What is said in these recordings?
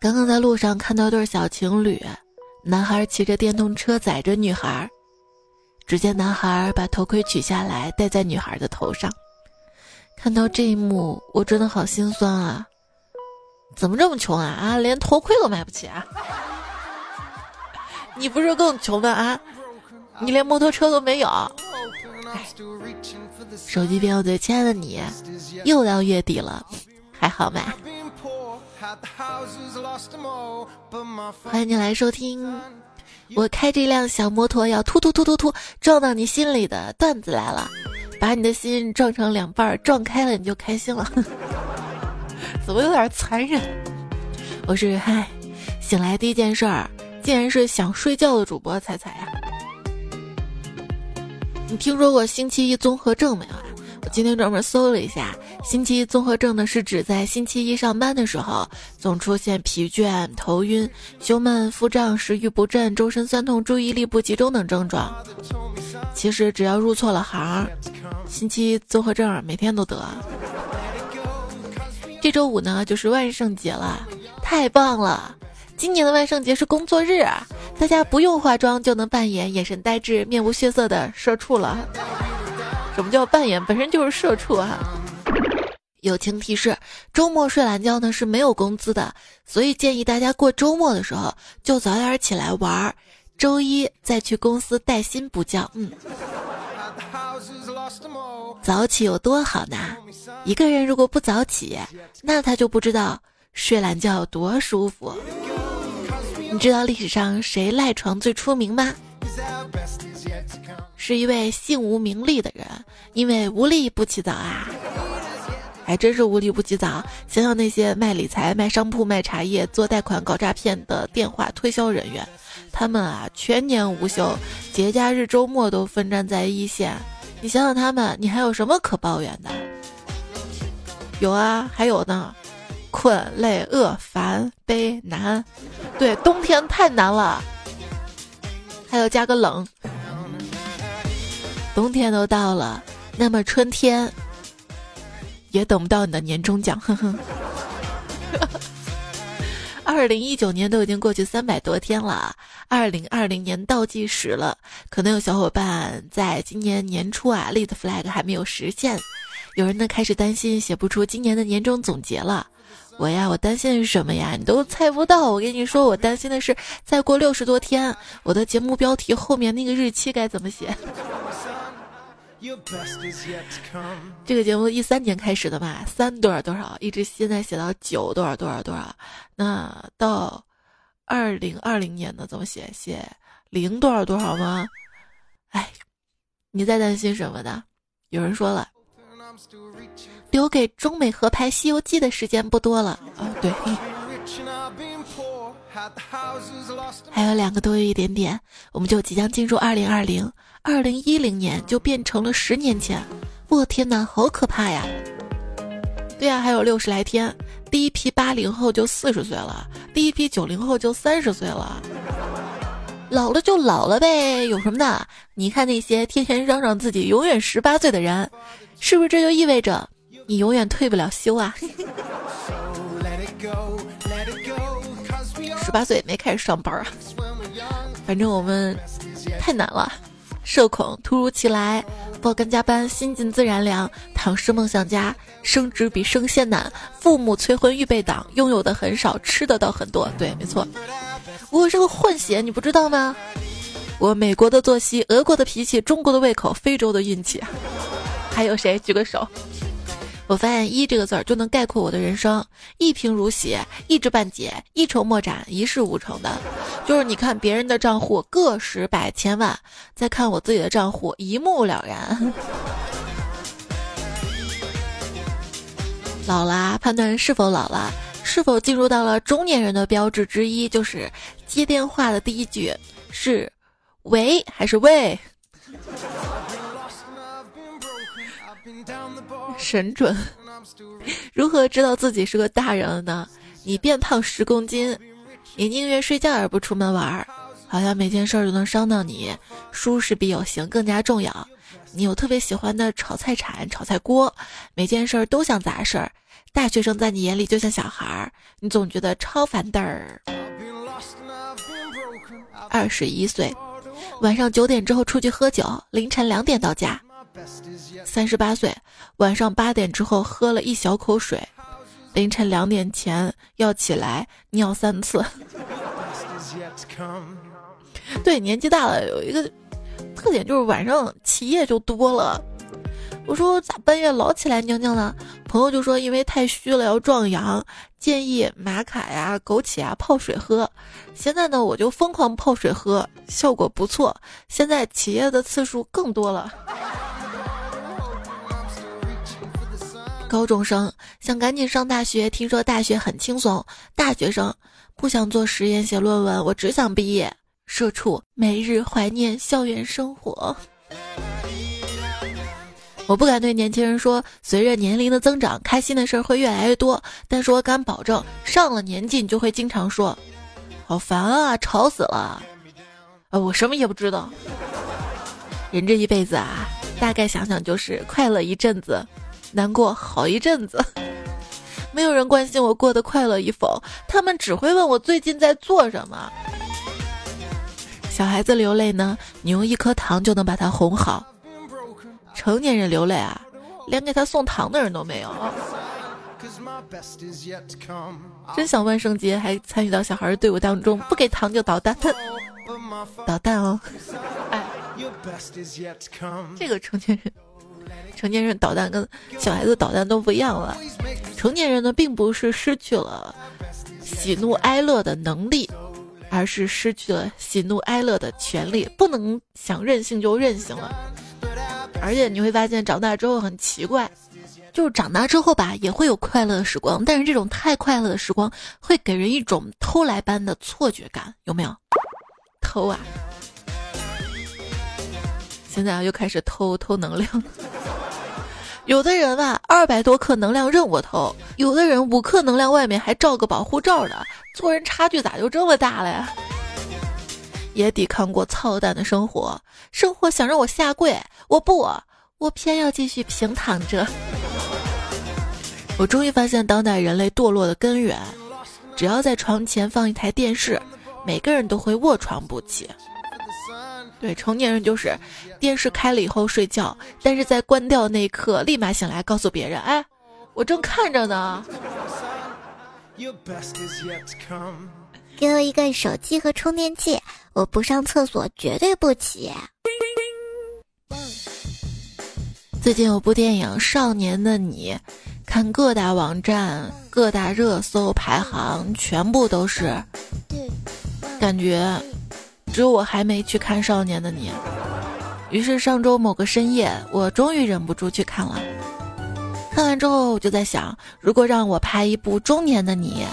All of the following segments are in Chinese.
刚刚在路上看到对小情侣，男孩骑着电动车载着女孩，只见男孩把头盔取下来戴在女孩的头上。看到这一幕，我真的好心酸啊！怎么这么穷啊啊，连头盔都买不起啊！你不是更穷吗啊？你连摩托车都没有。手机边我最亲爱的你，又到月底了，还好吗？欢迎你来收听，我开这辆小摩托要突突突突突撞到你心里的段子来了，把你的心撞成两半，撞开了你就开心了。怎么有点残忍？我是嗨，醒来第一件事儿。竟然是想睡觉的主播彩彩呀！你听说过星期一综合症没有啊？我今天专门搜了一下，星期一综合症呢是指在星期一上班的时候，总出现疲倦、头晕、胸闷、腹胀、食欲不振、周身酸痛、注意力不集中等症状。其实只要入错了行，星期一综合症每天都得。这周五呢就是万圣节了，太棒了！今年的万圣节是工作日，大家不用化妆就能扮演眼神呆滞、面无血色的社畜了。什么叫扮演？本身就是社畜啊！友情提示：周末睡懒觉呢是没有工资的，所以建议大家过周末的时候就早点起来玩，周一再去公司带薪补觉。嗯，早起有多好呢？一个人如果不早起，那他就不知道睡懒觉有多舒服。你知道历史上谁赖床最出名吗？是一位姓吴名利的人，因为无利不起早啊！还真是无利不起早。想想那些卖理财、卖商铺、卖茶叶、做贷款、搞诈骗的电话推销人员，他们啊全年无休，节假日、周末都奋战在一线。你想想他们，你还有什么可抱怨的？有啊，还有呢。困、累、饿、烦、悲、难，对，冬天太难了。还要加个冷，冬天都到了，那么春天也等不到你的年终奖。呵呵。二零一九年都已经过去三百多天了，二零二零年倒计时了。可能有小伙伴在今年年初啊立的 flag 还没有实现，有人呢开始担心写不出今年的年终总结了。我呀，我担心的是什么呀？你都猜不到。我跟你说，我担心的是再过六十多天，我的节目标题后面那个日期该怎么写？这个节目一三年开始的嘛，三多少多少，一直现在写到九多少多少多少。那到二零二零年呢？怎么写？写零多少多少吗？哎，你在担心什么呢？有人说了。留给中美合拍《西游记》的时间不多了啊！对，还有两个多月一点点，我们就即将进入二零二零，二零一零年就变成了十年前。我天哪，好可怕呀！对呀，还有六十来天，第一批八零后就四十岁了，第一批九零后就三十岁了，老了就老了呗，有什么的？你看那些天天嚷嚷自己永远十八岁的人，是不是这就意味着？你永远退不了休啊！十八岁没开始上班啊，反正我们太难了。社恐突如其来，爆肝加班，心静自然凉。躺尸梦想家，升职比升仙难。父母催婚预备党，拥有的很少，吃的倒很多。对，没错，我是个混血，你不知道吗？我美国的作息，俄国的脾气，中国的胃口，非洲的运气。还有谁？举个手。我发现“一”这个字儿就能概括我的人生：一贫如洗，一知半解，一筹莫展，一事无成的。就是你看别人的账户个十百千万，再看我自己的账户一目了然。老了，判断是否老了，是否进入到了中年人的标志之一，就是接电话的第一句是“喂”还是“喂”。神准，如何知道自己是个大人了呢？你变胖十公斤，你宁愿睡觉而不出门玩儿，好像每件事儿都能伤到你。舒适比有型更加重要。你有特别喜欢的炒菜铲、炒菜锅，每件事儿都像杂事儿。大学生在你眼里就像小孩儿，你总觉得超烦嘚儿。二十一岁，晚上九点之后出去喝酒，凌晨两点到家。三十八岁，晚上八点之后喝了一小口水，凌晨两点前要起来尿三次。对，年纪大了有一个特点就是晚上起夜就多了。我说咋半夜老起来尿尿呢？朋友就说因为太虚了要壮阳，建议玛卡呀、枸杞啊泡水喝。现在呢我就疯狂泡水喝，效果不错。现在起夜的次数更多了。高中生想赶紧上大学，听说大学很轻松。大学生不想做实验写论文，我只想毕业。社畜每日怀念校园生活。我不敢对年轻人说，随着年龄的增长，开心的事儿会越来越多。但是我敢保证，上了年纪你就会经常说：“好烦啊，吵死了。”啊，我什么也不知道。人这一辈子啊，大概想想就是快乐一阵子，难过好一阵子。没有人关心我过得快乐与否，他们只会问我最近在做什么。小孩子流泪呢，你用一颗糖就能把他哄好。成年人流泪啊，连给他送糖的人都没有。真想万圣节还参与到小孩的队伍当中，不给糖就捣蛋，捣蛋哦！哎，这个成年人，成年人捣蛋跟小孩子捣蛋都不一样了。成年人呢，并不是失去了喜怒哀乐的能力，而是失去了喜怒哀乐的权利，不能想任性就任性了。而且你会发现，长大之后很奇怪，就是长大之后吧，也会有快乐的时光，但是这种太快乐的时光会给人一种偷来般的错觉感，有没有？偷啊！现在，又开始偷偷能量。有的人吧，二百多克能量任我偷；有的人五克能量外面还罩个保护罩的，做人差距咋就这么大了呀？也抵抗过操蛋的生活，生活想让我下跪，我不，我偏要继续平躺着。我终于发现当代人类堕落的根源，只要在床前放一台电视，每个人都会卧床不起。对，成年人就是电视开了以后睡觉，但是在关掉那一刻立马醒来，告诉别人：“哎，我正看着呢。”给我一个手机和充电器，我不上厕所绝对不起。最近有部电影《少年的你》，看各大网站、各大热搜排行，全部都是，感觉只有我还没去看《少年的你》。于是上周某个深夜，我终于忍不住去看了。看完之后，我就在想，如果让我拍一部《中年的你》。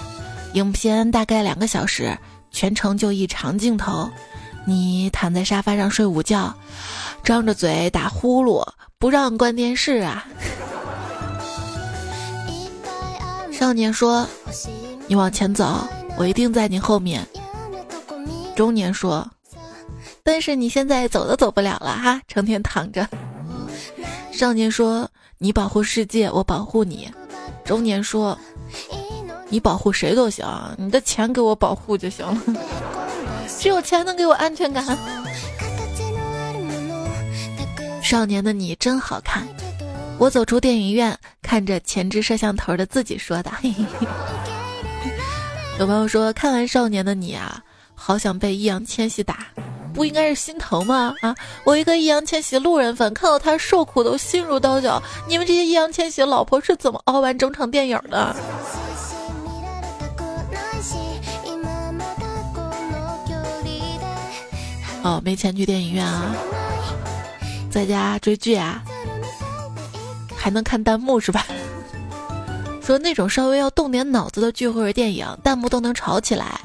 影片大概两个小时，全程就一长镜头，你躺在沙发上睡午觉，张着嘴打呼噜，不让关电视啊。少年说：“你往前走，我一定在你后面。”中年说：“但是你现在走都走不了了哈，成天躺着。”少年说：“你保护世界，我保护你。”中年说。你保护谁都行，你的钱给我保护就行了。只有钱能给我安全感。少年的你真好看。我走出电影院，看着前置摄像头的自己说的。有朋友说，看完《少年的你》啊，好想被易烊千玺打，不应该是心疼吗？啊，我一个易烊千玺路人粉，看到他受苦都心如刀绞。你们这些易烊千玺老婆是怎么熬完整场电影的？哦，没钱去电影院啊，在家追剧啊，还能看弹幕是吧？说那种稍微要动点脑子的剧或者电影，弹幕都能吵起来。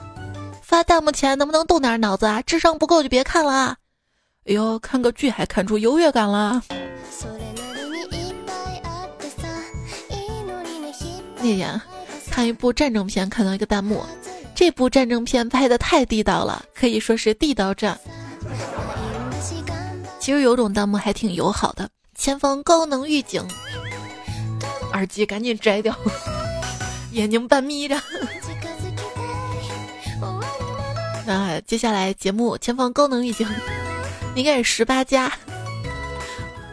发弹幕前能不能动点脑子啊？智商不够就别看了。啊！哎呦，看个剧还看出优越感了。那天看一部战争片，看到一个弹幕，这部战争片拍的太地道了，可以说是地道战。其实有种弹幕还挺友好的，前方高能预警，耳机赶紧摘掉。眼睛半眯着。那接下来节目前方高能预警，应该是十八加。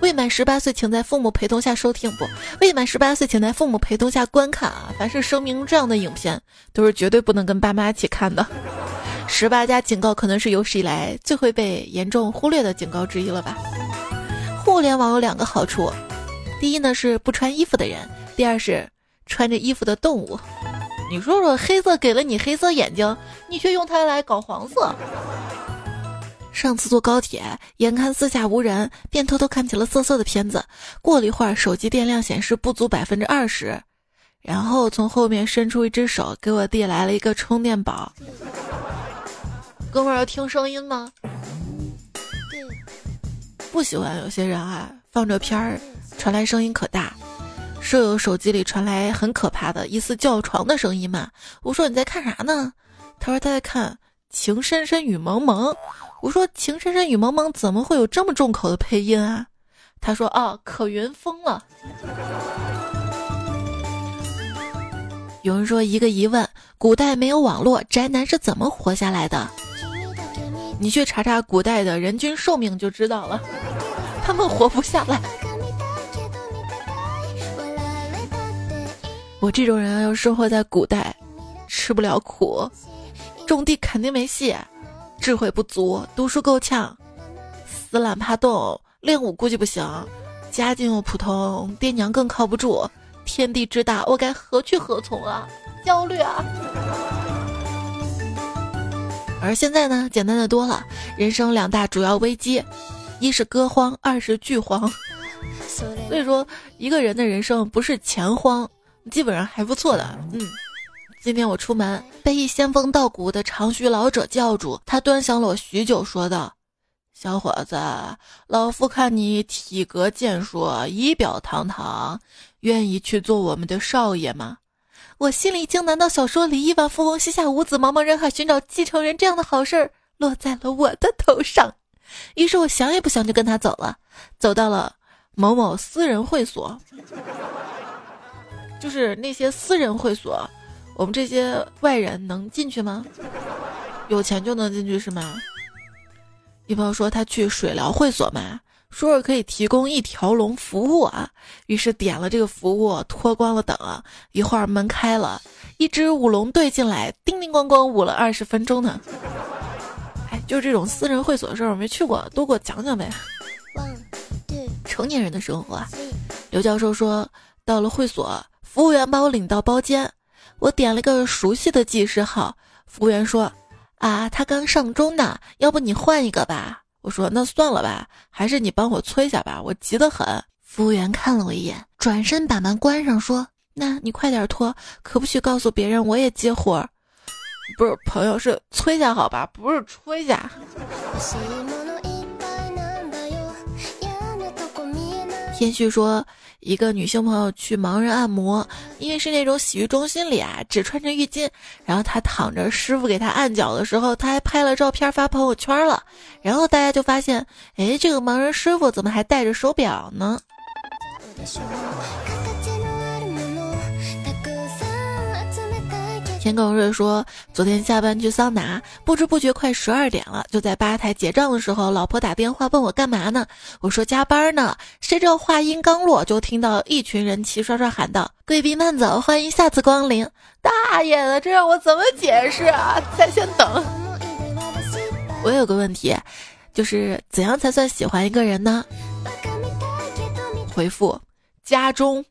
未满十八岁，请在父母陪同下收听。不，未满十八岁，请在父母陪同下观看啊！凡是声明这样的影片，都是绝对不能跟爸妈一起看的。十八加警告可能是有史以来最会被严重忽略的警告之一了吧？互联网有两个好处，第一呢是不穿衣服的人，第二是穿着衣服的动物。你说说，黑色给了你黑色眼睛，你却用它来搞黄色。上次坐高铁，眼看四下无人，便偷偷看起了色色的片子。过了一会儿，手机电量显示不足百分之二十，然后从后面伸出一只手，给我递来了一个充电宝。哥们儿要听声音吗？不喜欢有些人啊，放着片儿，传来声音可大。舍友手机里传来很可怕的一丝叫床的声音嘛？我说你在看啥呢？他说他在看《情深深雨蒙蒙》。我说《情深深雨蒙蒙》怎么会有这么重口的配音啊？他说啊，可云疯了。有人说一个疑问：古代没有网络，宅男是怎么活下来的？你去查查古代的人均寿命就知道了，他们活不下来。我这种人要生活在古代，吃不了苦，种地肯定没戏。智慧不足，读书够呛，死懒怕动，练武估计不行，家境又普通，爹娘更靠不住，天地之大，我该何去何从啊？焦虑啊！而现在呢，简单的多了，人生两大主要危机，一是歌荒，二是剧荒。所以说，一个人的人生不是钱荒，基本上还不错的，嗯。今天我出门，被一仙风道骨的长须老者叫住。他端详了我许久，说道：“小伙子，老夫看你体格健硕，仪表堂堂，愿意去做我们的少爷吗？”我心里惊，难道小说里亿万富翁膝下无子，茫茫人海寻找继承人这样的好事儿落在了我的头上？于是我想也不想就跟他走了，走到了某某私人会所，就是那些私人会所。我们这些外人能进去吗？有钱就能进去是吗？一朋友说他去水疗会所嘛，说是可以提供一条龙服务啊，于是点了这个服务，脱光了等啊，一会儿门开了，一支舞龙队进来，叮叮咣咣舞了二十分钟呢。哎，就是这种私人会所的事儿，我没去过，多给我讲讲呗。成年人的生活啊，刘教授说，到了会所，服务员把我领到包间。我点了个熟悉的技师号，服务员说：“啊，他刚上钟呢，要不你换一个吧？”我说：“那算了吧，还是你帮我催下吧，我急得很。”服务员看了我一眼，转身把门关上，说：“那你快点脱，可不许告诉别人我也接活。”不是朋友，是催下好吧，不是吹下。天旭说。一个女性朋友去盲人按摩，因为是那种洗浴中心里啊，只穿着浴巾，然后她躺着，师傅给她按脚的时候，她还拍了照片发朋友圈了，然后大家就发现，哎，这个盲人师傅怎么还戴着手表呢？田耿瑞说：“昨天下班去桑拿，不知不觉快十二点了。就在吧台结账的时候，老婆打电话问我干嘛呢？我说加班呢。谁知道话音刚落，就听到一群人齐刷刷喊道：‘贵宾慢走，欢迎下次光临！’大爷的，这让我怎么解释啊？在线等。我有个问题，就是怎样才算喜欢一个人呢？回复：家中。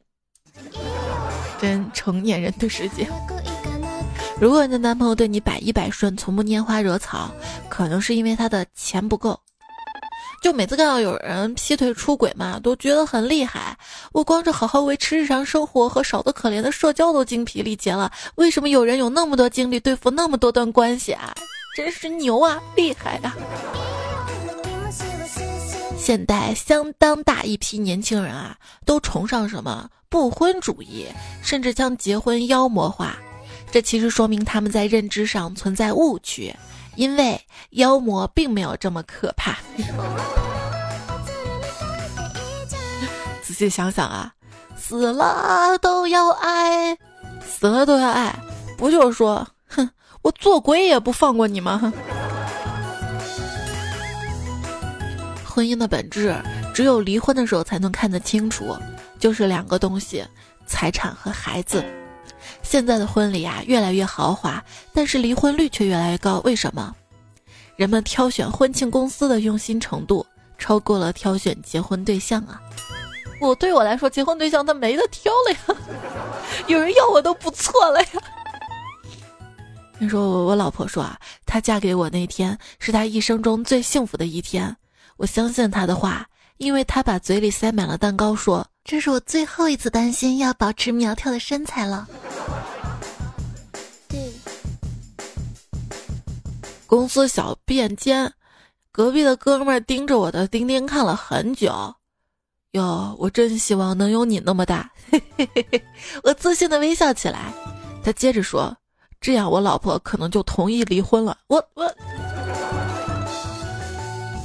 真成年人的世界。”如果你的男朋友对你百依百顺，从不拈花惹草，可能是因为他的钱不够。就每次看到有人劈腿出轨嘛，都觉得很厉害。我光是好好维持日常生活和少得可怜的社交都精疲力竭了，为什么有人有那么多精力对付那么多段关系啊？真是牛啊，厉害啊！现代相当大一批年轻人啊，都崇尚什么不婚主义，甚至将结婚妖魔化。这其实说明他们在认知上存在误区，因为妖魔并没有这么可怕。仔细想想啊，死了都要爱，死了都要爱，不就是说，哼，我做鬼也不放过你吗？婚姻的本质，只有离婚的时候才能看得清楚，就是两个东西：财产和孩子。现在的婚礼啊，越来越豪华，但是离婚率却越来越高。为什么？人们挑选婚庆公司的用心程度，超过了挑选结婚对象啊！我对我来说，结婚对象他没得挑了呀，有人要我都不错了呀。听说我我老婆说啊，她嫁给我那天是她一生中最幸福的一天。我相信她的话，因为他把嘴里塞满了蛋糕，说这是我最后一次担心要保持苗条的身材了。对公司小便间，隔壁的哥们盯着我的钉钉看了很久。哟，我真希望能有你那么大。嘿嘿嘿嘿，我自信的微笑起来。他接着说：“这样我老婆可能就同意离婚了。”我我。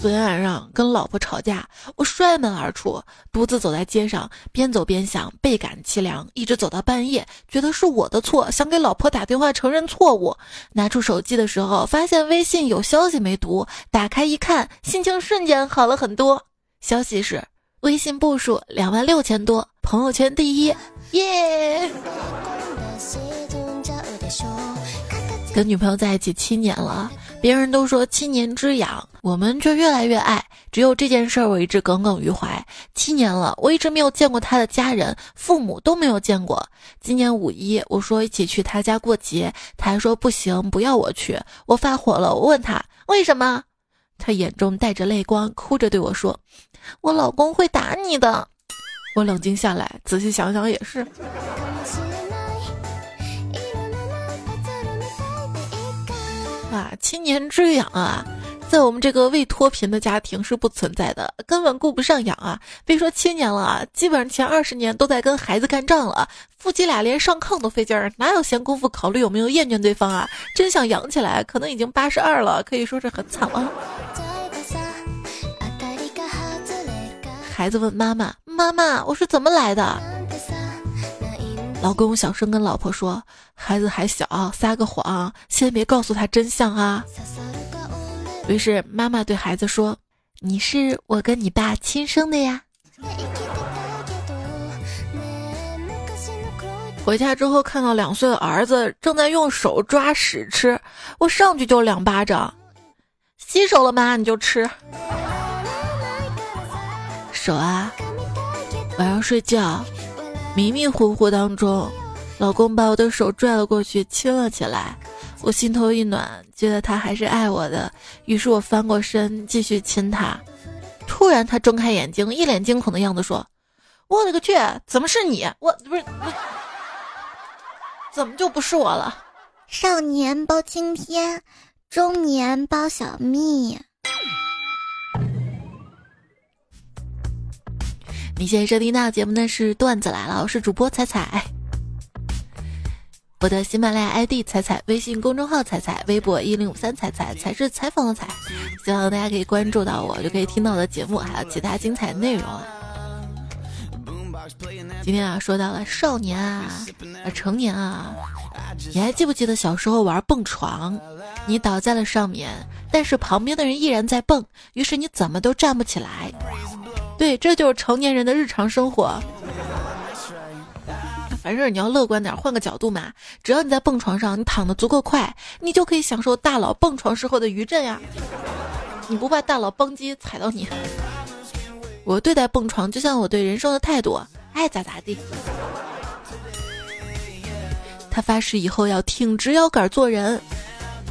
昨天晚上跟老婆吵架，我摔门而出，独自走在街上，边走边想，倍感凄凉。一直走到半夜，觉得是我的错，想给老婆打电话承认错误。拿出手机的时候，发现微信有消息没读，打开一看，心情瞬间好了很多。消息是：微信步数两万六千多，朋友圈第一，耶！跟女朋友在一起七年了。别人都说七年之痒，我们却越来越爱。只有这件事儿我一直耿耿于怀。七年了，我一直没有见过他的家人，父母都没有见过。今年五一，我说一起去他家过节，他还说不行，不要我去。我发火了，我问他为什么，他眼中带着泪光，哭着对我说：“我老公会打你的。”我冷静下来，仔细想想也是。啊，七年之痒啊，在我们这个未脱贫的家庭是不存在的，根本顾不上养啊。别说七年了啊，基本上前二十年都在跟孩子干仗了，夫妻俩连上炕都费劲儿，哪有闲工夫考虑有没有厌倦对方啊？真想养起来，可能已经八十二了，可以说是很惨了。孩子问妈妈：“妈妈，我是怎么来的？”老公小声跟老婆说：“孩子还小，撒个谎，先别告诉他真相啊。”于是妈妈对孩子说：“你是我跟你爸亲生的呀。”回家之后看到两岁的儿子正在用手抓屎吃，我上去就两巴掌：“洗手了吗？你就吃手啊！晚上睡觉。”迷迷糊糊当中，老公把我的手拽了过去，亲了起来。我心头一暖，觉得他还是爱我的。于是我翻过身继续亲他。突然，他睁开眼睛，一脸惊恐的样子，说：“我勒个去，怎么是你？我不是，怎么就不是我了？”少年包青天，中年包小蜜。你现在收听到节目呢是段子来了，我是主播彩彩。我的喜马拉雅 ID 彩彩，微信公众号彩彩，微博一零五三彩彩，才是采访的彩。希望大家可以关注到我，就可以听到我的节目，还有其他精彩内容啊。今天啊，说到了少年啊，成年啊，你还记不记得小时候玩蹦床？你倒在了上面，但是旁边的人依然在蹦，于是你怎么都站不起来。对，这就是成年人的日常生活。凡事你要乐观点，换个角度嘛。只要你在蹦床上，你躺的足够快，你就可以享受大佬蹦床时候的余震呀。你不怕大佬蹦机踩到你？我对待蹦床就像我对人生的态度，爱咋咋地。他发誓以后要挺直腰杆做人，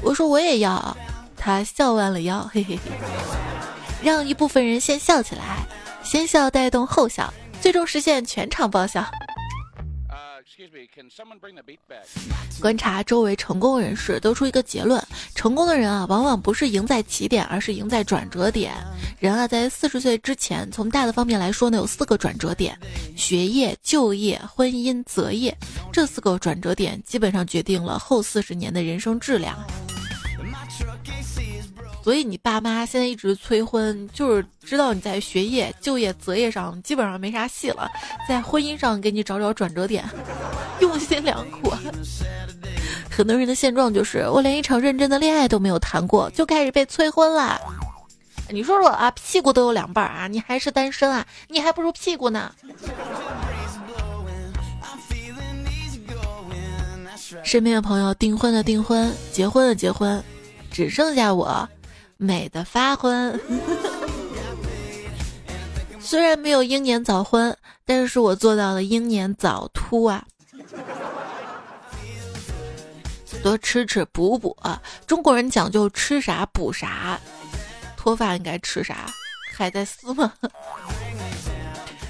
我说我也要。他笑弯了腰，嘿嘿嘿，让一部分人先笑起来。先笑带动后笑，最终实现全场爆笑。观察周围成功人士，得出一个结论：成功的人啊，往往不是赢在起点，而是赢在转折点。人啊，在四十岁之前，从大的方面来说呢，有四个转折点：学业、就业、婚姻、择业。这四个转折点基本上决定了后四十年的人生质量。所以你爸妈现在一直催婚，就是知道你在学业、就业、择业上基本上没啥戏了，在婚姻上给你找找转折点。用心良苦。很多人的现状就是，我连一场认真的恋爱都没有谈过，就开始被催婚了。你说说啊，屁股都有两半啊，你还是单身啊？你还不如屁股呢。身边的朋友订婚的订婚，结婚的结婚，只剩下我，美的发昏。虽然没有英年早婚，但是我做到了英年早秃啊。多吃吃补补，中国人讲究吃啥补啥。脱发应该吃啥？海带丝吗？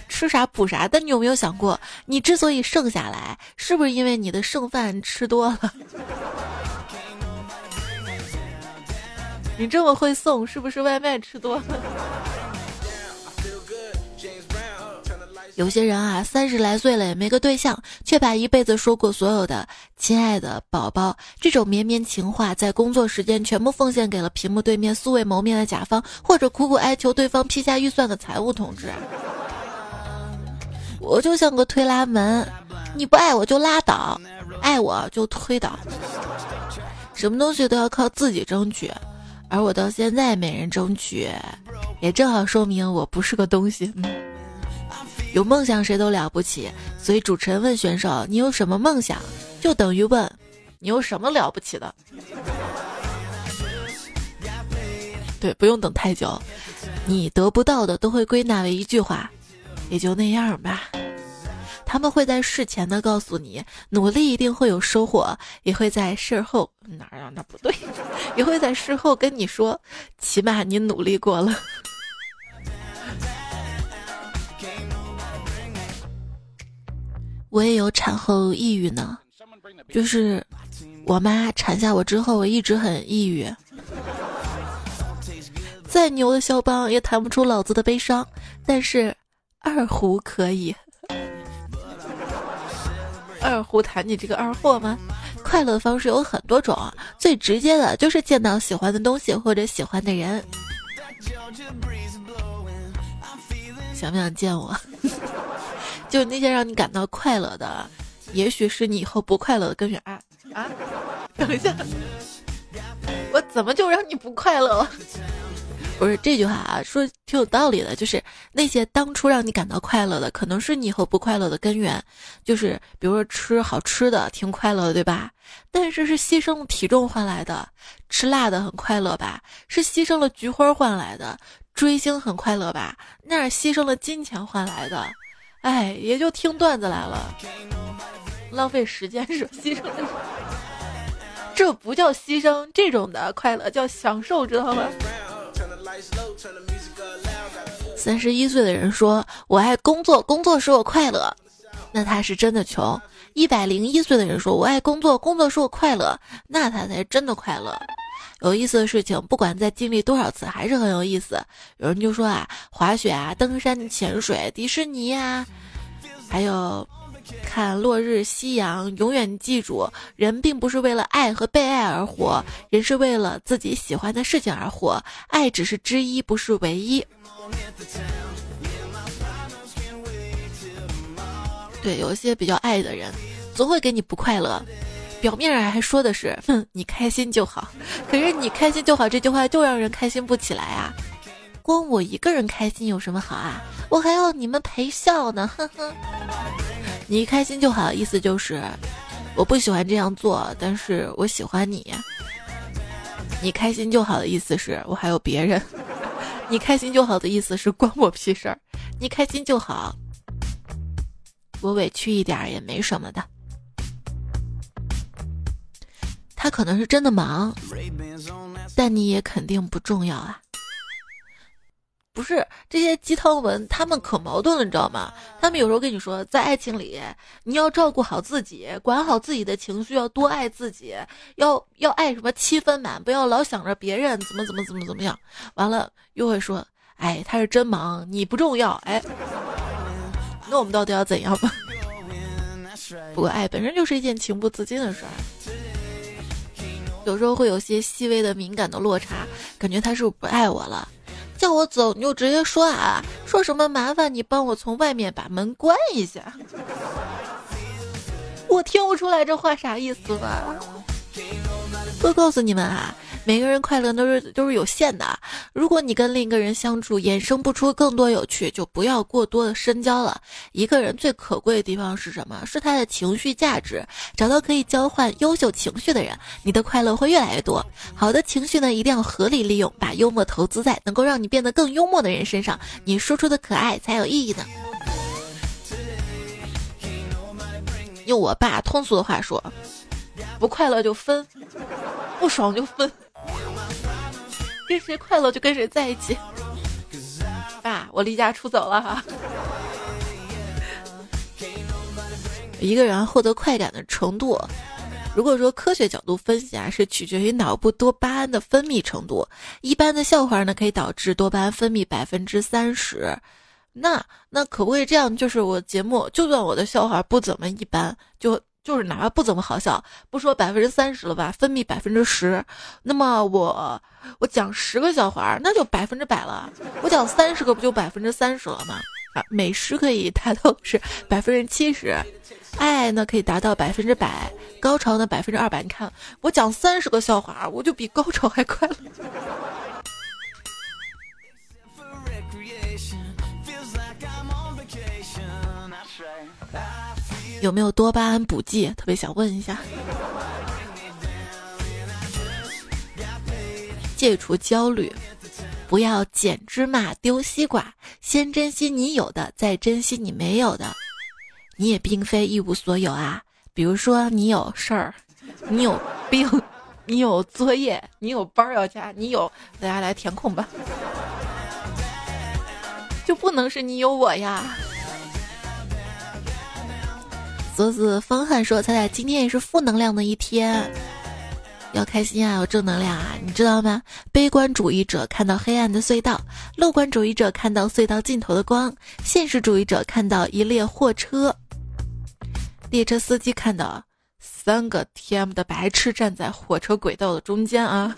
吃啥补啥？但你有没有想过，你之所以剩下来，是不是因为你的剩饭吃多了？你这么会送，是不是外卖吃多了？有些人啊，三十来岁了也没个对象，却把一辈子说过所有的“亲爱的宝宝”这种绵绵情话，在工作时间全部奉献给了屏幕对面素未谋面的甲方，或者苦苦哀求对方批下预算的财务同志。我就像个推拉门，你不爱我就拉倒，爱我就推倒，什么东西都要靠自己争取，而我到现在没人争取，也正好说明我不是个东西。有梦想谁都了不起，所以主持人问选手：“你有什么梦想？”就等于问：“你有什么了不起的？”对，不用等太久，你得不到的都会归纳为一句话：“也就那样吧。”他们会在事前的告诉你，努力一定会有收获，也会在事后哪儿啊？那不对，也会在事后跟你说，起码你努力过了。我也有产后抑郁呢，就是我妈产下我之后，我一直很抑郁。再牛的肖邦也弹不出老子的悲伤，但是二胡可以。二胡弹你这个二货吗？快乐的方式有很多种，最直接的就是见到喜欢的东西或者喜欢的人。想不想见我？就那些让你感到快乐的，也许是你以后不快乐的根源啊啊！等一下，我怎么就让你不快乐了？不是这句话啊，说挺有道理的，就是那些当初让你感到快乐的，可能是你以后不快乐的根源。就是比如说吃好吃的挺快乐的，对吧？但是是牺牲了体重换来的。吃辣的很快乐吧？是牺牲了菊花换来的。追星很快乐吧？那是牺牲了金钱换来的。哎，也就听段子来了，浪费时间是牺牲，这不叫牺牲，这种的快乐叫享受，知道吗？三十一岁的人说：“我爱工作，工作使我快乐。”那他是真的穷。一百零一岁的人说：“我爱工作，工作使我快乐。”那他才真的快乐。有意思的事情，不管再经历多少次，还是很有意思。有人就说啊，滑雪啊，登山、潜水、迪士尼啊，还有看落日、夕阳。永远记住，人并不是为了爱和被爱而活，人是为了自己喜欢的事情而活。爱只是之一，不是唯一。对，有一些比较爱的人，总会给你不快乐。表面上还说的是，哼，你开心就好。可是你开心就好这句话就让人开心不起来啊！光我一个人开心有什么好啊？我还要你们陪笑呢，呵呵。你一开心就好，意思就是我不喜欢这样做，但是我喜欢你。你开心就好的意思是我还有别人。你开心就好的意思是关我屁事儿。你开心就好，我委屈一点也没什么的。他可能是真的忙，但你也肯定不重要啊。不是这些鸡汤文，他们可矛盾了，你知道吗？他们有时候跟你说，在爱情里，你要照顾好自己，管好自己的情绪，要多爱自己，要要爱什么七分满，不要老想着别人怎么怎么怎么怎么样。完了又会说，哎，他是真忙，你不重要。哎，那我们到底要怎样吧？不过爱本身就是一件情不自禁的事儿。有时候会有些细微的敏感的落差，感觉他是不是不爱我了？叫我走你就直接说啊，说什么麻烦你帮我从外面把门关一下。我听不出来这话啥意思吧？我告诉你们啊，每个人快乐都是都是有限的。如果你跟另一个人相处，衍生不出更多有趣，就不要过多的深交了。一个人最可贵的地方是什么？是他的情绪价值。找到可以交换优秀情绪的人，你的快乐会越来越多。好的情绪呢，一定要合理利用，把幽默投资在能够让你变得更幽默的人身上，你说出的可爱才有意义呢。用我爸通俗的话说。不快乐就分，不爽就分，跟谁快乐就跟谁在一起。爸，我离家出走了哈。一个人获得快感的程度，如果说科学角度分析啊，是取决于脑部多巴胺的分泌程度。一般的笑话呢，可以导致多巴胺分泌百分之三十。那那可不可以这样？就是我节目，就算我的笑话不怎么一般，就。就是哪怕不怎么好笑，不说百分之三十了吧，分泌百分之十，那么我我讲十个笑话，那就百分之百了。我讲三十个，不就百分之三十了吗？啊，美食可以达到是百分之七十，爱呢可以达到百分之百，高潮呢百分之二百。你看我讲三十个笑话，我就比高潮还快乐。有没有多巴胺补剂？特别想问一下。戒除焦虑，不要捡芝麻丢西瓜，先珍惜你有的，再珍惜你没有的。你也并非一无所有啊，比如说你有事儿，你有病，你有作业，你有班要加，你有，大家来填空吧，就不能是你有我呀。泽子方汉说：“彩彩，今天也是负能量的一天，要开心啊，有正能量啊，你知道吗？悲观主义者看到黑暗的隧道，乐观主义者看到隧道尽头的光，现实主义者看到一列货车，列车司机看到三个 TM 的白痴站在火车轨道的中间啊。”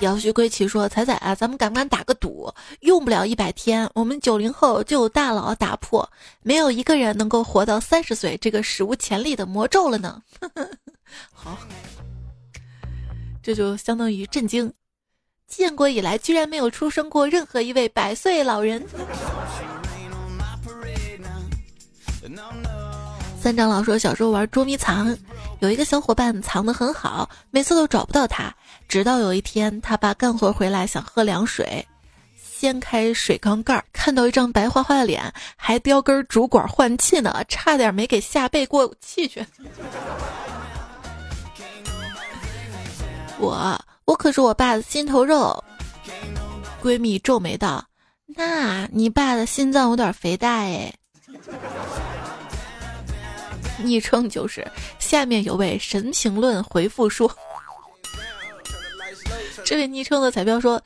姚旭归奇说：“彩彩啊，咱们敢不敢打个赌？用不了一百天，我们九零后就有大佬打破没有一个人能够活到三十岁这个史无前例的魔咒了呢。”好，这就相当于震惊，建国以来居然没有出生过任何一位百岁老人。三长老说，小时候玩捉迷藏，有一个小伙伴藏得很好，每次都找不到他。直到有一天，他爸干活回来想喝凉水，掀开水缸盖，看到一张白花花的脸，还叼根竹管换气呢，差点没给吓背过气去。我我可是我爸的心头肉。闺蜜皱眉道：“那你爸的心脏有点肥大哎。”昵称就是下面有位神评论回复说，这位昵称的彩票说，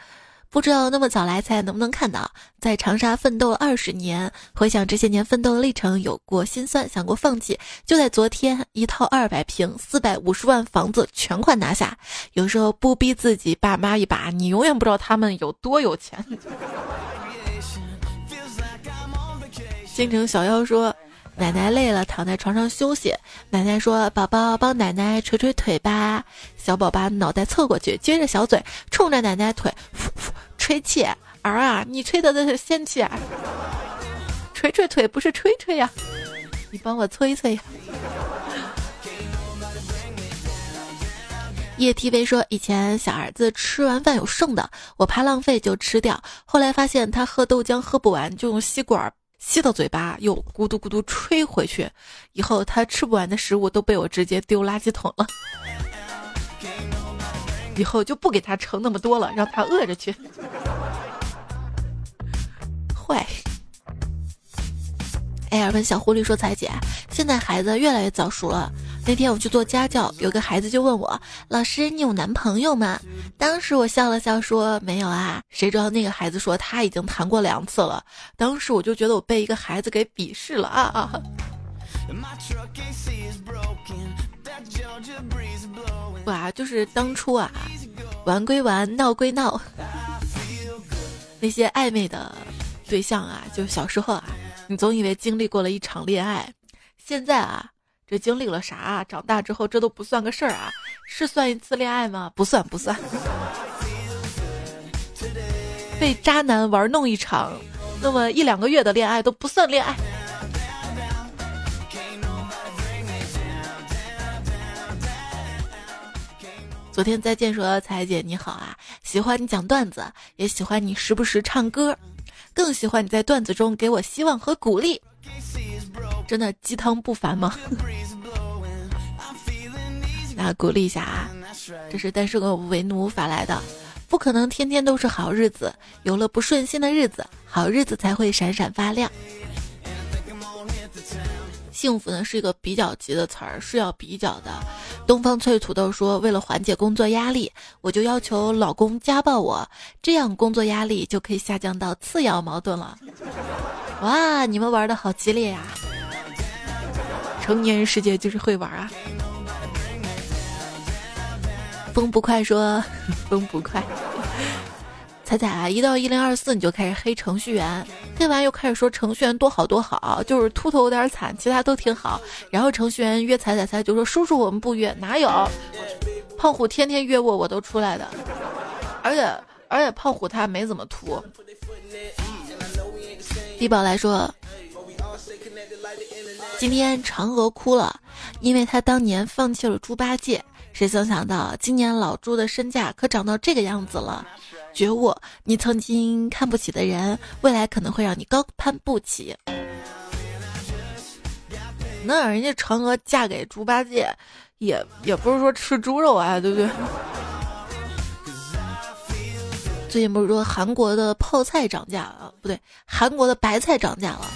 不知道那么早来猜能不能看到，在长沙奋斗了二十年，回想这些年奋斗的历程，有过心酸，想过放弃，就在昨天，一套二百平四百五十万房子全款拿下。有时候不逼自己爸妈一把，你永远不知道他们有多有钱。京城小妖说。奶奶累了，躺在床上休息。奶奶说：“宝宝，帮奶奶捶捶腿吧。”小宝把脑袋侧过去，撅着小嘴，冲着奶奶腿吹气。儿啊，你吹的那是仙气啊！捶捶腿不是吹吹呀，你帮我搓一搓呀。叶 TV 说：“以前小儿子吃完饭有剩的，我怕浪费就吃掉。后来发现他喝豆浆喝不完，就用吸管。”吸到嘴巴，又咕嘟咕嘟吹回去，以后他吃不完的食物都被我直接丢垃圾桶了。以后就不给他盛那么多了，让他饿着去。坏。艾尔问小狐狸说：“彩姐，现在孩子越来越早熟了。那天我去做家教，有个孩子就问我：‘老师，你有男朋友吗？’当时我笑了笑说：‘没有啊。’谁知道那个孩子说他已经谈过两次了。当时我就觉得我被一个孩子给鄙视了啊啊！哇，就是当初啊，玩归玩，闹归闹，那些暧昧的对象啊，就小时候啊。”你总以为经历过了一场恋爱，现在啊，这经历了啥？啊？长大之后这都不算个事儿啊？是算一次恋爱吗？不算，不算。被渣男玩弄一场，那么一两个月的恋爱都不算恋爱。昨天再见说彩姐你好啊，喜欢你讲段子，也喜欢你时不时唱歌，更喜欢你在段子中给我希望和鼓励，真的鸡汤不凡吗？那鼓励一下啊，这是单身狗为奴发来的，不可能天天都是好日子，有了不顺心的日子，好日子才会闪闪发亮。幸福呢是一个比较级的词儿，是要比较的。东方翠土豆说：“为了缓解工作压力，我就要求老公家暴我，这样工作压力就可以下降到次要矛盾了。”哇，你们玩的好激烈呀！成年人世界就是会玩啊。风不快说：“ 风不快。”彩彩啊，一到一零二四你就开始黑程序员，黑完又开始说程序员多好多好，就是秃头有点惨，其他都挺好。然后程序员约彩彩，彩就说叔叔我们不约，哪有？胖虎天天约我，我都出来的。而且而且胖虎他没怎么秃。低宝来说，今天嫦娥哭了，因为他当年放弃了猪八戒，谁曾想到今年老猪的身价可长到这个样子了。觉悟，你曾经看不起的人，未来可能会让你高攀不起。能让人家嫦娥嫁给猪八戒，也也不是说吃猪肉啊，对不对？最近不是说韩国的泡菜涨价了，不对，韩国的白菜涨价了。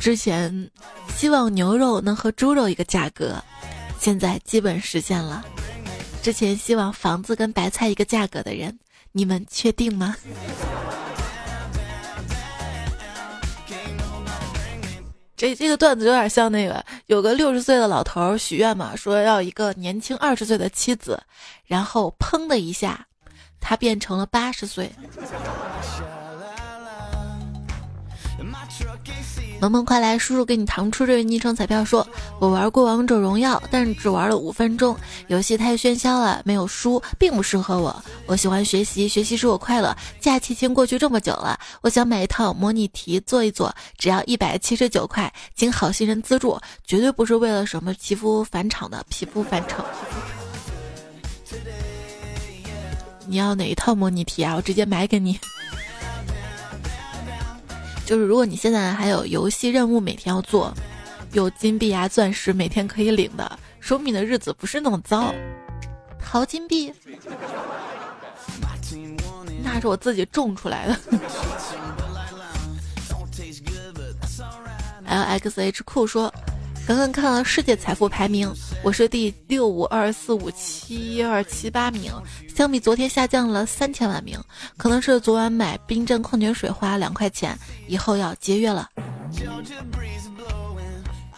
之前希望牛肉能和猪肉一个价格，现在基本实现了。之前希望房子跟白菜一个价格的人，你们确定吗？这这个段子有点像那个，有个六十岁的老头许愿嘛，说要一个年轻二十岁的妻子，然后砰的一下，他变成了八十岁。萌萌，快来，叔叔给你糖出这位昵称彩票。说我玩过王者荣耀，但只玩了五分钟，游戏太喧嚣了，没有输，并不适合我。我喜欢学习，学习使我快乐。假期已经过去这么久了，我想买一套模拟题做一做，只要一百七十九块，请好心人资助，绝对不是为了什么皮肤返场的皮肤返场。你要哪一套模拟题啊？我直接买给你。就是如果你现在还有游戏任务每天要做，有金币啊、钻石每天可以领的，说明你的日子不是那么糟。淘金币，那是我自己种出来的。L X H 酷说。刚刚看了世界财富排名，我是第六五二四五七二七八名，相比昨天下降了三千万名，可能是昨晚买冰镇矿泉水花两块钱，以后要节约了。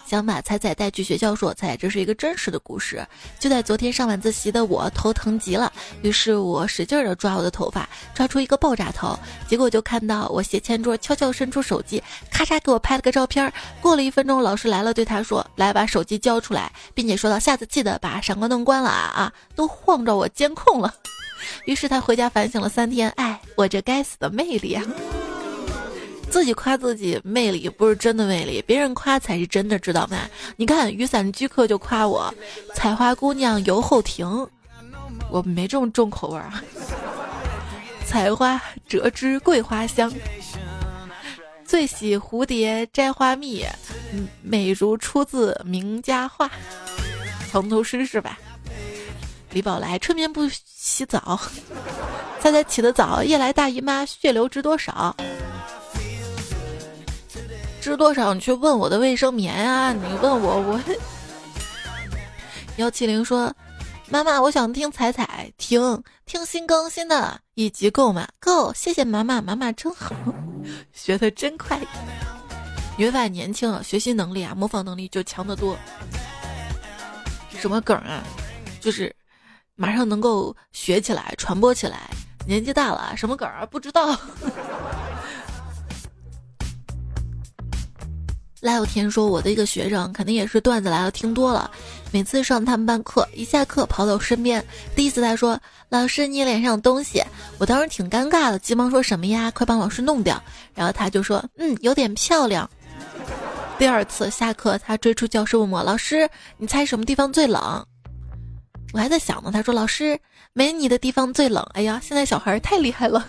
想把彩彩带去学校说彩彩，这是一个真实的故事。就在昨天上晚自习的我头疼极了，于是我使劲的抓我的头发，抓出一个爆炸头，结果就看到我斜前桌悄悄伸出手机，咔嚓给我拍了个照片。过了一分钟，老师来了，对他说：“来把手机交出来，并且说到下次记得把闪光灯关了啊啊！”都晃着我监控了。于是他回家反省了三天，哎，我这该死的魅力啊！自己夸自己魅力不是真的魅力，别人夸才是真的，知道吗？你看雨伞居客就夸我，采花姑娘游后庭，我没这么重口味啊。采花折枝桂花香，最喜蝴蝶摘花蜜，美如出自名家画，藏头诗是吧。李宝来春眠不洗澡，猜猜起得早，夜来大姨妈血流值多少？值多少？你去问我的卫生棉啊！你问我，我幺七零说，妈妈，我想听彩彩，听听新更新的一集够吗？够，谢谢妈妈，妈妈真好，学的真快。你会发年轻，学习能力啊，模仿能力就强得多。什么梗啊？就是马上能够学起来，传播起来。年纪大了，什么梗啊？不知道。赖有田说：“我的一个学生，肯定也是段子来了听多了。每次上他们班课，一下课跑到我身边，第一次他说：‘老师，你脸上有东西。’我当时挺尴尬的，急忙说什么呀？快帮老师弄掉。然后他就说：‘嗯，有点漂亮。’第二次下课，他追出教室问我：‘老师，你猜什么地方最冷？’我还在想呢。他说：‘老师，没你的地方最冷。’哎呀，现在小孩太厉害了。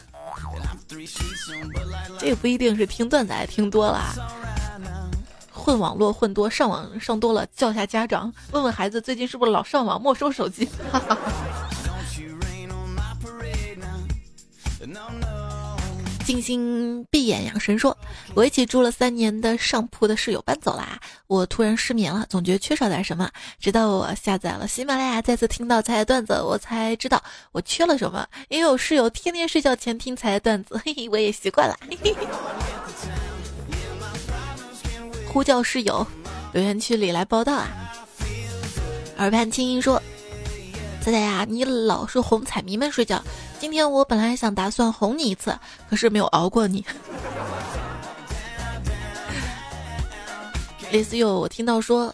这不一定是听段子还听多了。”混网络混多，上网上多了，叫下家长，问问孩子最近是不是老上网，没收手机。静心闭眼养神说：“我一起住了三年的上铺的室友搬走啦，我突然失眠了，总觉得缺少点什么。直到我下载了喜马拉雅，再次听到彩段子，我才知道我缺了什么。因为我室友天天睡觉前听彩段子，嘿嘿，我也习惯了。”嘿嘿呼叫室友，留言区里来报道啊！耳畔轻音说：“仔仔呀，你老是哄彩迷们睡觉。今天我本来想打算哄你一次，可是没有熬过你。” 类似于我听到说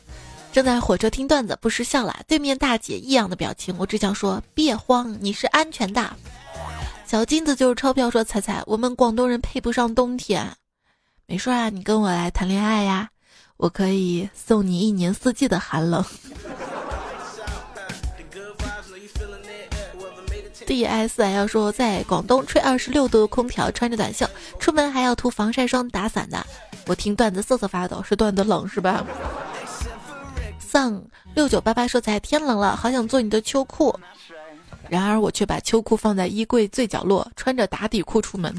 正在火车听段子，不识笑了。对面大姐异样的表情，我只想说别慌，你是安全的。小金子就是钞票说：“彩彩，我们广东人配不上冬天。”没事啊，你跟我来谈恋爱呀。我可以送你一年四季的寒冷。D S L 说，在广东吹二十六度空调，穿着短袖出门还要涂防晒霜、打伞的。我听段子瑟瑟发抖，是段子冷是吧？丧六九八八说，在天冷了，好想做你的秋裤，然而我却把秋裤放在衣柜最角落，穿着打底裤出门。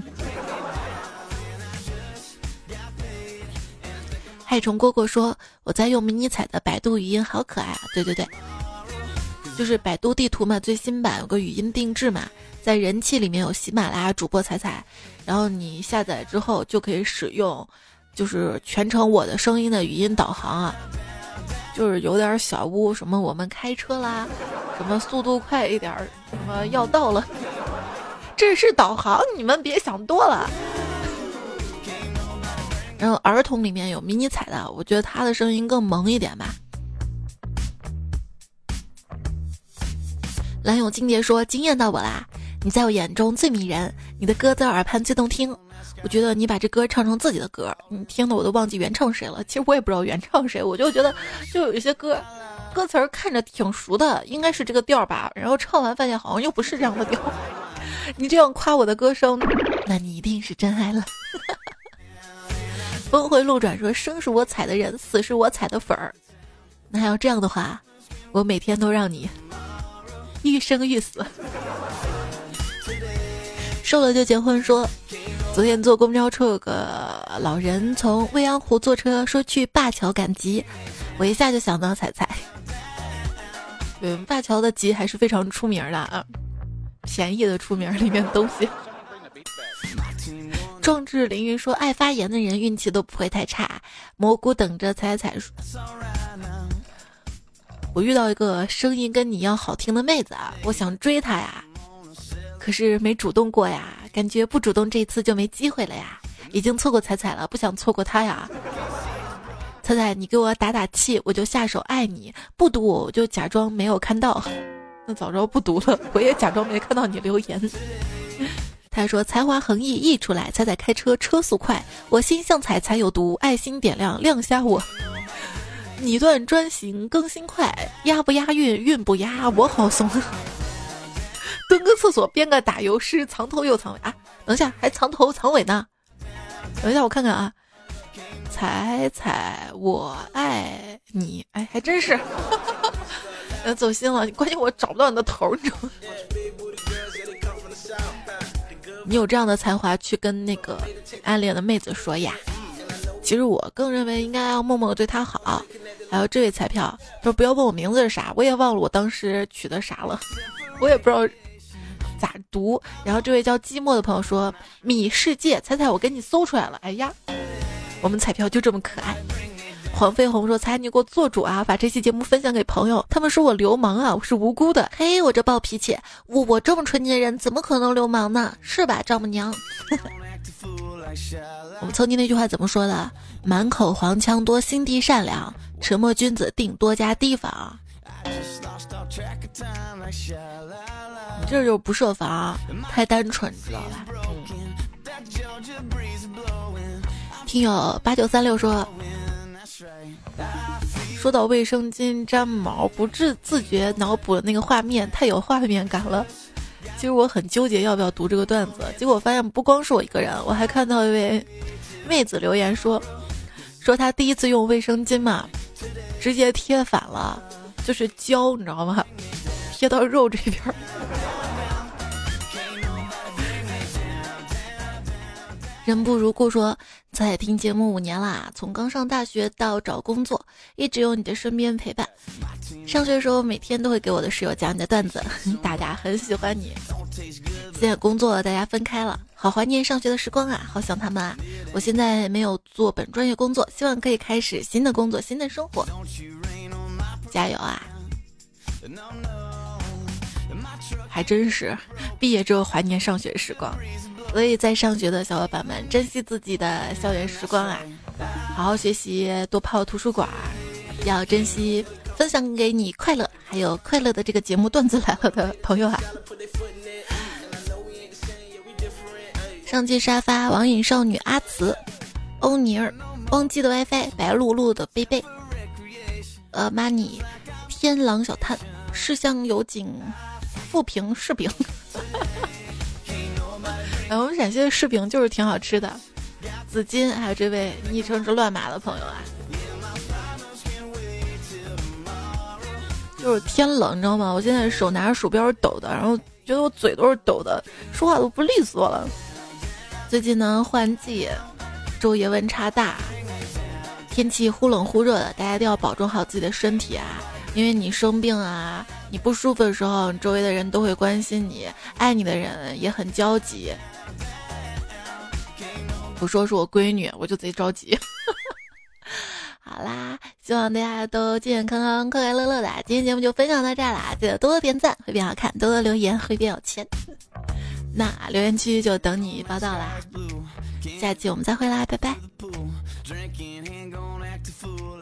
害虫蝈蝈说：“我在用迷你彩的百度语音，好可爱啊！”对对对，就是百度地图嘛，最新版有个语音定制嘛，在人气里面有喜马拉雅主播彩彩，然后你下载之后就可以使用，就是全程我的声音的语音导航啊，就是有点小屋，什么我们开车啦，什么速度快一点，什么要到了，这是导航，你们别想多了。然后儿童里面有迷你彩的，我觉得他的声音更萌一点吧。蓝永金蝶说：“惊艳到我啦！你在我眼中最迷人，你的歌在耳畔最动听。我觉得你把这歌唱成自己的歌，你听的我都忘记原唱谁了。其实我也不知道原唱谁，我就觉得就有一些歌，歌词儿看着挺熟的，应该是这个调吧。然后唱完发现好像又不是这样的调。你这样夸我的歌声，那你一定是真爱了。”峰回路转说生是我踩的人，死是我踩的粉儿。那要这样的话，我每天都让你欲生欲死。瘦了就结婚说，昨天坐公交车，有个老人从未央湖坐车说去灞桥赶集，我一下就想到彩彩。嗯，灞桥的集还是非常出名的啊，便宜的出名里面东西。壮志凌云说：“爱发言的人运气都不会太差。”蘑菇等着彩彩说：“我遇到一个声音跟你一样好听的妹子啊，我想追她呀，可是没主动过呀，感觉不主动这次就没机会了呀。已经错过彩彩了，不想错过她呀。彩彩，你给我打打气，我就下手爱你；不读，我就假装没有看到。那早知道不读了，我也假装没看到你留言。”他说：“才华横溢溢出来，彩彩开车车速快，我心像彩彩有毒，爱心点亮亮瞎我。你段专行更新快，押不押韵韵不押，我好怂。蹲个厕所编个打油诗，藏头又藏尾啊！等一下还藏头藏尾呢。等一下我看看啊，彩彩我爱你，哎，还真是，走心了。关键我找不到你的头，你知道吗？”你有这样的才华去跟那个暗恋的妹子说呀？其实我更认为应该要默默对她好。还有这位彩票，说不要问我名字是啥，我也忘了我当时取的啥了，我也不知道咋读。然后这位叫寂寞的朋友说米世界，彩彩我给你搜出来了。哎呀，我们彩票就这么可爱。黄飞鸿说：“猜，你给我做主啊，把这期节目分享给朋友。他们说我流氓啊，我是无辜的。嘿，我这暴脾气，我我这么纯洁的人，怎么可能流氓呢？是吧，丈母娘？” 我们曾经那句话怎么说的？满口黄腔多，心地善良，沉默君子定多加提防。这就是不设防，太单纯，知道吧？听友八九三六说，说到卫生巾粘毛，不自自觉脑补的那个画面太有画面感了。其实我很纠结要不要读这个段子，结果发现不光是我一个人，我还看到一位妹子留言说，说她第一次用卫生巾嘛，直接贴反了，就是胶，你知道吗？贴到肉这边。人不如故说，在听节目五年啦，从刚上大学到找工作，一直有你的身边陪伴。上学的时候，每天都会给我的室友讲你的段子，大家很喜欢你。现在工作，大家分开了，好怀念上学的时光啊，好想他们啊！我现在没有做本专业工作，希望可以开始新的工作，新的生活。加油啊！还真是，毕业之后怀念上学时光。所以在上学的小伙伴们，珍惜自己的校园时光啊，好好学习，多泡图书馆，要珍惜分享给你快乐，还有快乐的这个节目段子来了的朋友啊。上期沙发，网瘾少女阿慈，欧尼尔，忘记的 WiFi，白露露的贝贝，呃，money，天狼小探，世相有景，富平柿饼。哈哈哎，我们陕西的柿饼就是挺好吃的。紫金，还有这位昵称是乱码的朋友啊，就是天冷，你知道吗？我现在手拿着鼠标抖的，然后觉得我嘴都是抖的，说话都不利索了。最近呢，换季，昼夜温差大，天气忽冷忽热的，大家都要保重好自己的身体啊。因为你生病啊，你不舒服的时候，周围的人都会关心你，爱你的人也很焦急。不说是我闺女，我就贼着急。好啦，希望大家都健健康康、快快乐乐的。今天节目就分享到这啦，记得多多点赞会变好看，多多留言会变有钱。那留言区就等你报道啦，下期我们再会啦，拜拜。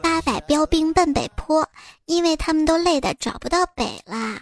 八百标兵奔北坡，因为他们都累得找不到北啦。